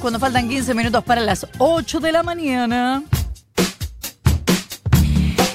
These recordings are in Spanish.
Cuando faltan 15 minutos para las 8 de la mañana.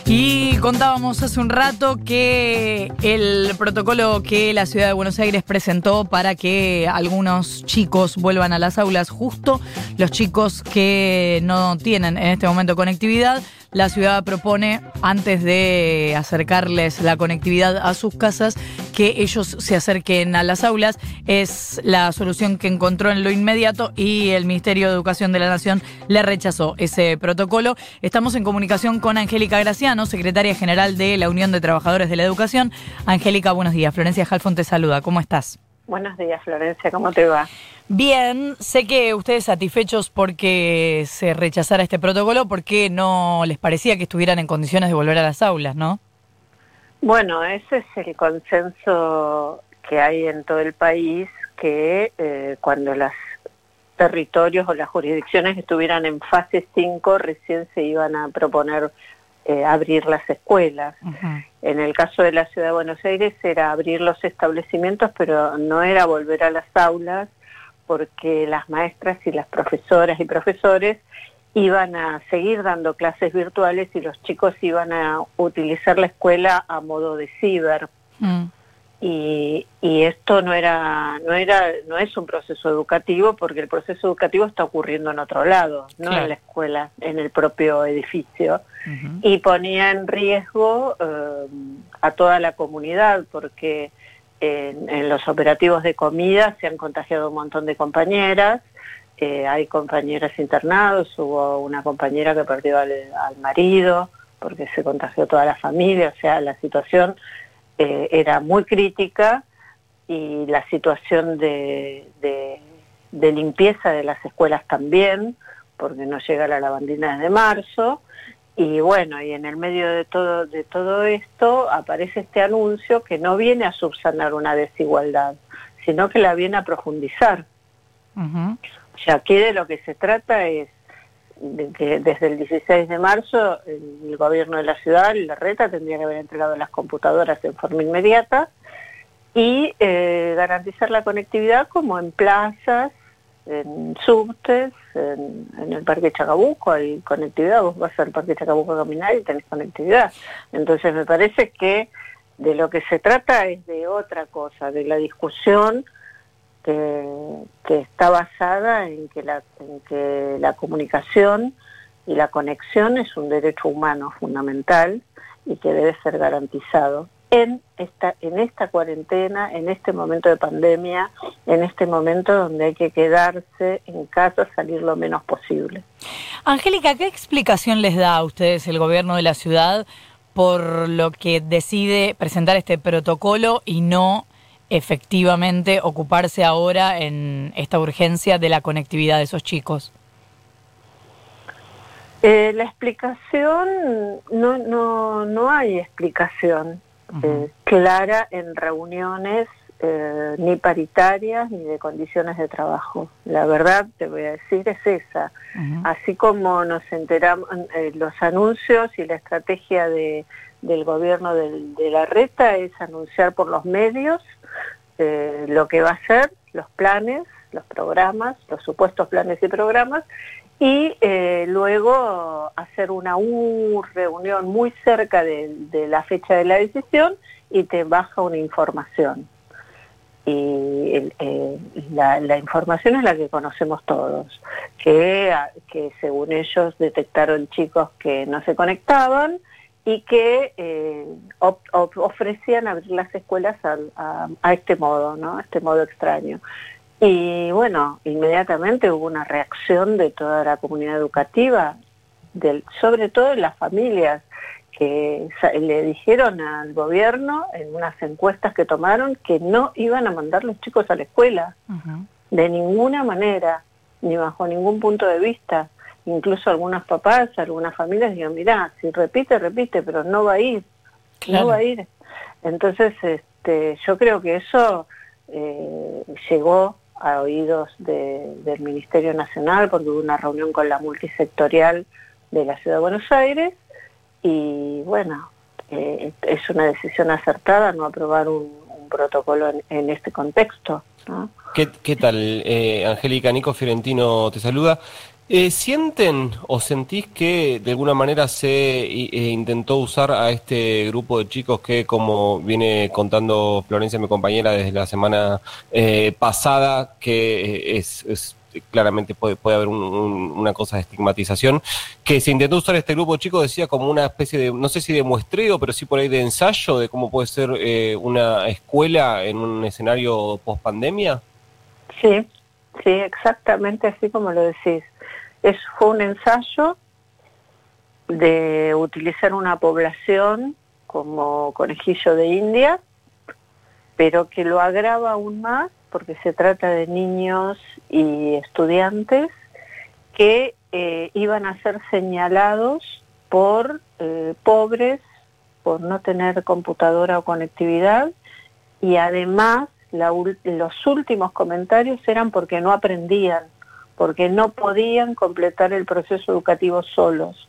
Y contábamos hace un rato que el protocolo que la ciudad de Buenos Aires presentó para que algunos chicos vuelvan a las aulas, justo los chicos que no tienen en este momento conectividad, la ciudad propone, antes de acercarles la conectividad a sus casas, que ellos se acerquen a las aulas. Es la solución que encontró en lo inmediato y el Ministerio de Educación de la Nación le rechazó ese protocolo. Estamos en comunicación con Angélica Graciano, secretaria general de la Unión de Trabajadores de la Educación. Angélica, buenos días. Florencia Jalfón te saluda. ¿Cómo estás? Buenos días, Florencia. ¿Cómo te va? Bien, sé que ustedes satisfechos porque se rechazara este protocolo, porque no les parecía que estuvieran en condiciones de volver a las aulas, ¿no? Bueno, ese es el consenso que hay en todo el país, que eh, cuando los territorios o las jurisdicciones estuvieran en fase 5, recién se iban a proponer eh, abrir las escuelas. En el caso de la Ciudad de Buenos Aires era abrir los establecimientos, pero no era volver a las aulas, porque las maestras y las profesoras y profesores iban a seguir dando clases virtuales y los chicos iban a utilizar la escuela a modo de ciber. Mm. Y, y, esto no era, no era, no es un proceso educativo porque el proceso educativo está ocurriendo en otro lado, no en la escuela, en el propio edificio. Y ponía en riesgo eh, a toda la comunidad porque en, los operativos de comida se han contagiado un montón de compañeras, eh, hay compañeras internados, hubo una compañera que perdió al, marido porque se contagió toda la familia, o sea, la situación eh, era muy crítica y la situación de, de, limpieza de las escuelas también, porque no llega la lavandina desde marzo, y bueno, y en el medio de todo, de todo esto aparece este anuncio que no viene a subsanar una desigualdad, sino que la viene a profundizar. O sea, aquí de lo que se trata es de que desde el 16 de marzo el, gobierno de la ciudad, la reta, tendría que haber entregado las computadoras en forma inmediata y eh, garantizar la conectividad como en plazas, en subtes, en, el Parque Chacabuco hay conectividad, vos vas al Parque Chacabuco a caminar y tenés conectividad. Entonces me parece que de lo que se trata es de otra cosa, de la discusión que, está basada en que, la, en que la comunicación y la conexión es un derecho humano fundamental y que debe ser garantizado en esta, en esta cuarentena, en este momento de pandemia, en este momento donde hay que quedarse en casa, salir lo menos posible. Angélica, ¿qué explicación les da a ustedes el gobierno de la ciudad por lo que decide presentar este protocolo y no efectivamente ocuparse ahora en esta urgencia de la conectividad de esos chicos? Eh, la explicación, no, no, no hay explicación. Eh, clara en reuniones eh, ni paritarias ni de condiciones de trabajo. La verdad, te voy a decir, es esa. Así como nos enteramos, eh, los anuncios y la estrategia de, del gobierno de la reta es anunciar por los medios lo que va a ser, los planes, los programas, los supuestos planes y programas, y eh, luego hacer una reunión muy cerca de, la fecha de la decisión y te baja una información. Y eh, la, información es la que conocemos todos, que, que según ellos detectaron chicos que no se conectaban y que eh, ofrecían abrir las escuelas a, a, este modo, ¿no? a este modo extraño. Y bueno, inmediatamente hubo una reacción de toda la comunidad educativa, del, sobre todo de las familias, que le dijeron al gobierno en unas encuestas que tomaron que no iban a mandar los chicos a la escuela, de ninguna manera, ni bajo ningún punto de vista. Incluso algunos papás, algunas familias dijeron, mira, si repite, repite, pero no va a ir, no va a ir. Entonces, este, yo creo que eso eh, llegó a oídos del Ministerio Nacional porque hubo una reunión con la multisectorial de la Ciudad de Buenos Aires y bueno, eh, es una decisión acertada no aprobar un, protocolo en, este contexto. ¿Qué, tal, eh, Angélica? Nico Fiorentino te saluda. Eh, ¿Sienten o sentís que de alguna manera se eh, intentó usar a este grupo de chicos que, como viene contando Florencia, mi compañera, desde la semana pasada, que es, claramente puede, puede haber una cosa de estigmatización, que se intentó usar este grupo de chicos, decía, como una especie de, no sé si de muestreo, pero sí por ahí de ensayo de cómo puede ser una escuela en un escenario post pandemia? Sí, sí, exactamente así como lo decís. Es, fue un ensayo de utilizar una población como conejillo de India, pero que lo agrava aún más porque se trata de niños y estudiantes que eh, iban a ser señalados por eh, pobres, por no tener computadora o conectividad, y además los últimos comentarios eran porque no aprendían, porque no podían completar el proceso educativo solos.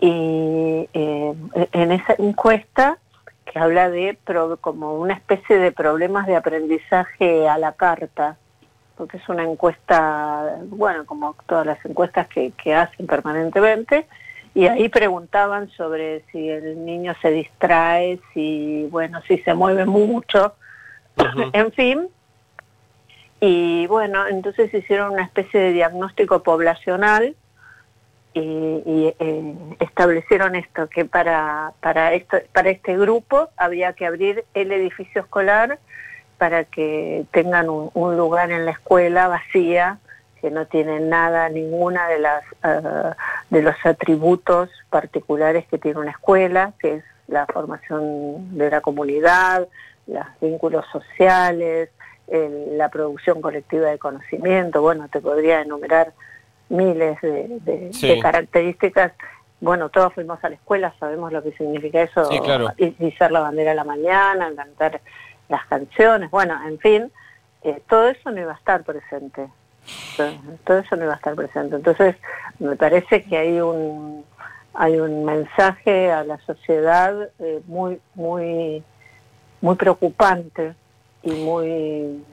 Y eh, en esa encuesta que habla de como una especie de problemas de aprendizaje a la carta, porque es una encuesta, bueno, como todas las encuestas que, que hacen permanentemente, y ahí preguntaban sobre si el niño se distrae, si, bueno, si se mueve mucho, en fin, y bueno, entonces hicieron una especie de diagnóstico poblacional y, eh, establecieron esto, que para, para, esto, para este grupo había que abrir el edificio escolar para que tengan un, lugar en la escuela vacía, que no tiene nada, ninguna de, las, ah, de los atributos particulares que tiene una escuela, que es la formación de la comunidad, los vínculos sociales, la producción colectiva de conocimiento, bueno, te podría enumerar miles de, características. Bueno, todos fuimos a la escuela, sabemos lo que significa eso, ser la bandera a la mañana, cantar las canciones, bueno, en fin, eh, todo eso no iba a estar presente. Todo eso no iba a estar presente. Entonces, me parece que hay un hay un mensaje a la sociedad eh, muy muy muy preocupante y muy,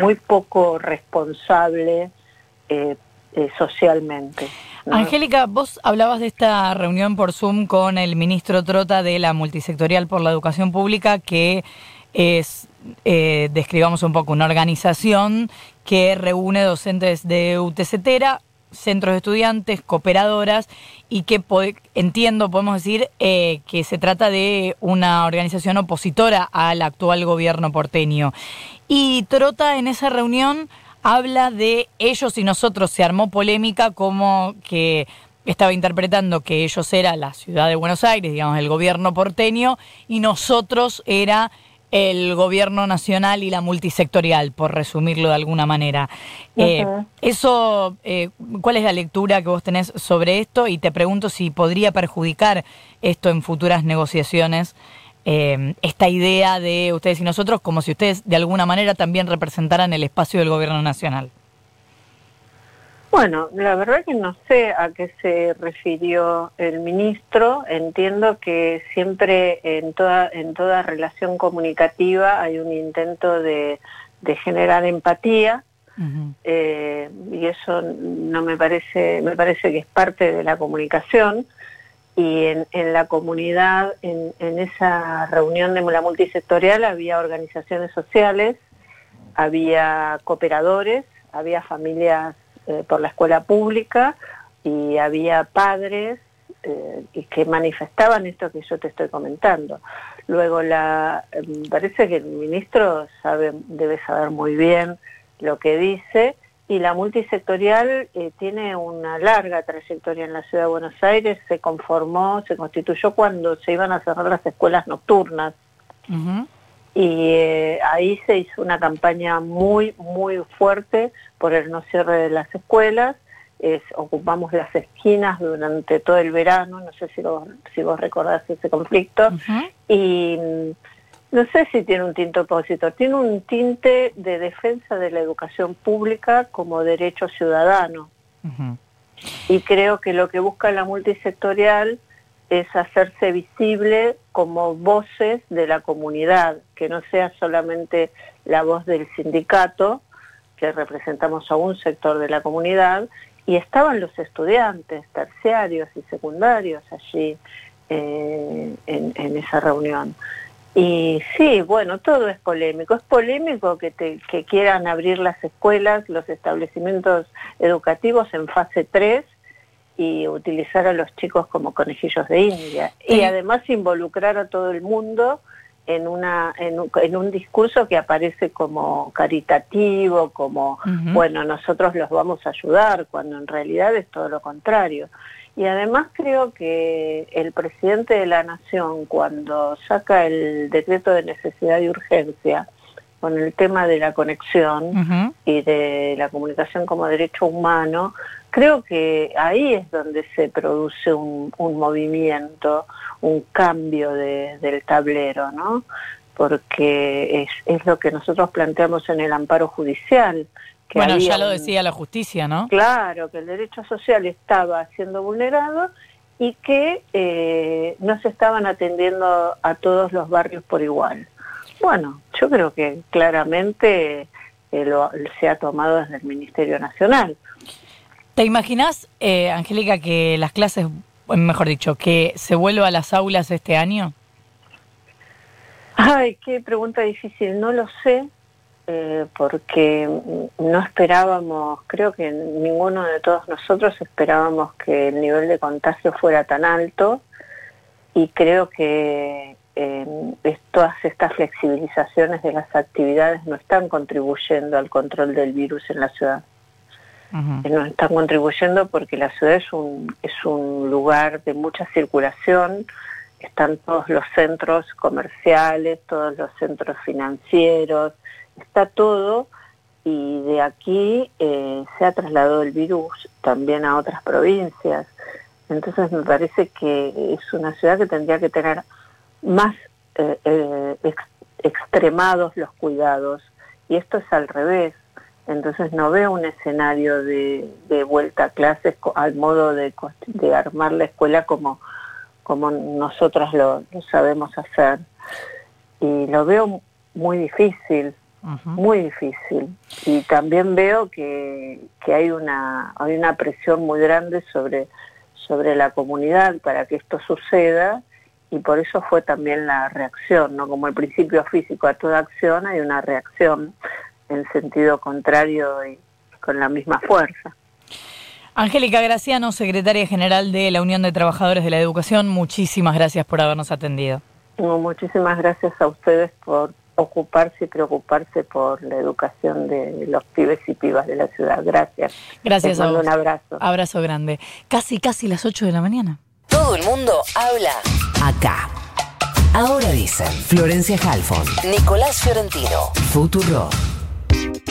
muy poco responsable eh, eh, socialmente. Angélica, vos hablabas de esta reunión por Zoom con el ministro Trota de la Multisectorial por la Educación Pública, que es, eh, describamos un poco, una organización que reúne docentes de UTCTera, centros de estudiantes, cooperadoras y que entiendo, podemos decir, eh, que se trata de una organización opositora al actual gobierno porteño. Y Trota en esa reunión habla de ellos y nosotros, se armó polémica como que estaba interpretando que ellos era la ciudad de Buenos Aires, digamos, el gobierno porteño, y nosotros era el gobierno nacional y la multisectorial, por resumirlo de alguna manera. Eh, eso, eh, ¿cuál es la lectura que vos tenés sobre esto? Y te pregunto si podría perjudicar esto en futuras negociaciones, eh, esta idea de ustedes y nosotros, como si ustedes de alguna manera también representaran el espacio del gobierno nacional. Bueno, la verdad que no sé a qué se refirió el ministro. Entiendo que siempre en toda, en toda relación comunicativa hay un intento de, generar empatía eh, y eso no me parece, me parece que es parte de la comunicación. Y en, en la comunidad, en, en esa reunión de la multisectorial había organizaciones sociales, había cooperadores, había familias eh, por la escuela pública y había padres eh, que manifestaban esto que yo te estoy comentando. Luego, la, me parece que el ministro sabe, debe saber muy bien lo que dice y la multisectorial eh, tiene una larga trayectoria en la ciudad de Buenos Aires, se conformó, se constituyó cuando se iban a cerrar las escuelas nocturnas. Y ahí se hizo una campaña muy, muy fuerte por el no cierre de las escuelas, ocupamos las esquinas durante todo el verano, no sé si, si vos recordás ese conflicto, y mm, no sé si tiene un tinte opositor, tiene un tinte de defensa de la educación pública como derecho ciudadano. Y creo que lo que busca la multisectorial es hacerse visible como voces de la comunidad, que no sea solamente la voz del sindicato, que representamos a un sector de la comunidad, y estaban los estudiantes terciarios y secundarios allí eh, en, esa reunión. Y sí, bueno, todo es polémico. Es polémico que, que quieran abrir las escuelas, los establecimientos educativos en fase 3 y utilizar a los chicos como conejillos de India. Y además involucrar a todo el mundo en, una, en, un, discurso que aparece como caritativo, como, bueno, nosotros los vamos a ayudar, cuando en realidad es todo lo contrario. Y además creo que el presidente de la Nación, cuando saca el decreto de necesidad y urgencia, con el tema de la conexión y de la comunicación como derecho humano, creo que ahí es donde se produce un, movimiento, un cambio del tablero, ¿no? Porque es, lo que nosotros planteamos en el amparo judicial. Que bueno, ya lo decía la justicia, ¿no? Claro, que el derecho social estaba siendo vulnerado y que eh, no se estaban atendiendo a todos los barrios por igual. Bueno, yo creo que claramente eh, lo, se ha tomado desde el Ministerio Nacional. ¿Te imaginas, eh, Angélica, que las clases, mejor dicho, que se vuelva a las aulas este año? Ay, qué pregunta difícil, no lo sé, eh, porque no esperábamos, creo que ninguno de todos nosotros esperábamos que el nivel de contagio fuera tan alto y creo que eh, todas estas flexibilizaciones de las actividades no están contribuyendo al control del virus en la ciudad. Nos están contribuyendo porque la ciudad es un, es un lugar de mucha circulación, están todos los centros comerciales, todos los centros financieros, está todo y de aquí eh, se ha trasladado el virus también a otras provincias. Entonces me parece que es una ciudad que tendría que tener más eh, eh, extremados los cuidados y esto es al revés. Entonces no veo un escenario de, vuelta a clases al modo de, armar la escuela como, como nosotros lo, sabemos hacer. Y lo veo muy difícil, muy difícil. Y también veo que, que, hay, una, hay una presión muy grande sobre, sobre la comunidad para que esto suceda y por eso fue también la reacción, ¿no? Como el principio físico a toda acción hay una reacción en sentido contrario y con la misma fuerza. Angélica Graciano, secretaria general de la Unión de Trabajadores de la Educación, muchísimas gracias por habernos atendido. muchísimas gracias a ustedes por ocuparse y preocuparse por la educación de los pibes y pibas de la ciudad. Gracias. Gracias a Un abrazo. Abrazo grande. Casi, casi las 8 de la mañana. Todo el mundo habla acá. Ahora dicen Florencia Halfon, Nicolás Fiorentino, Futuro.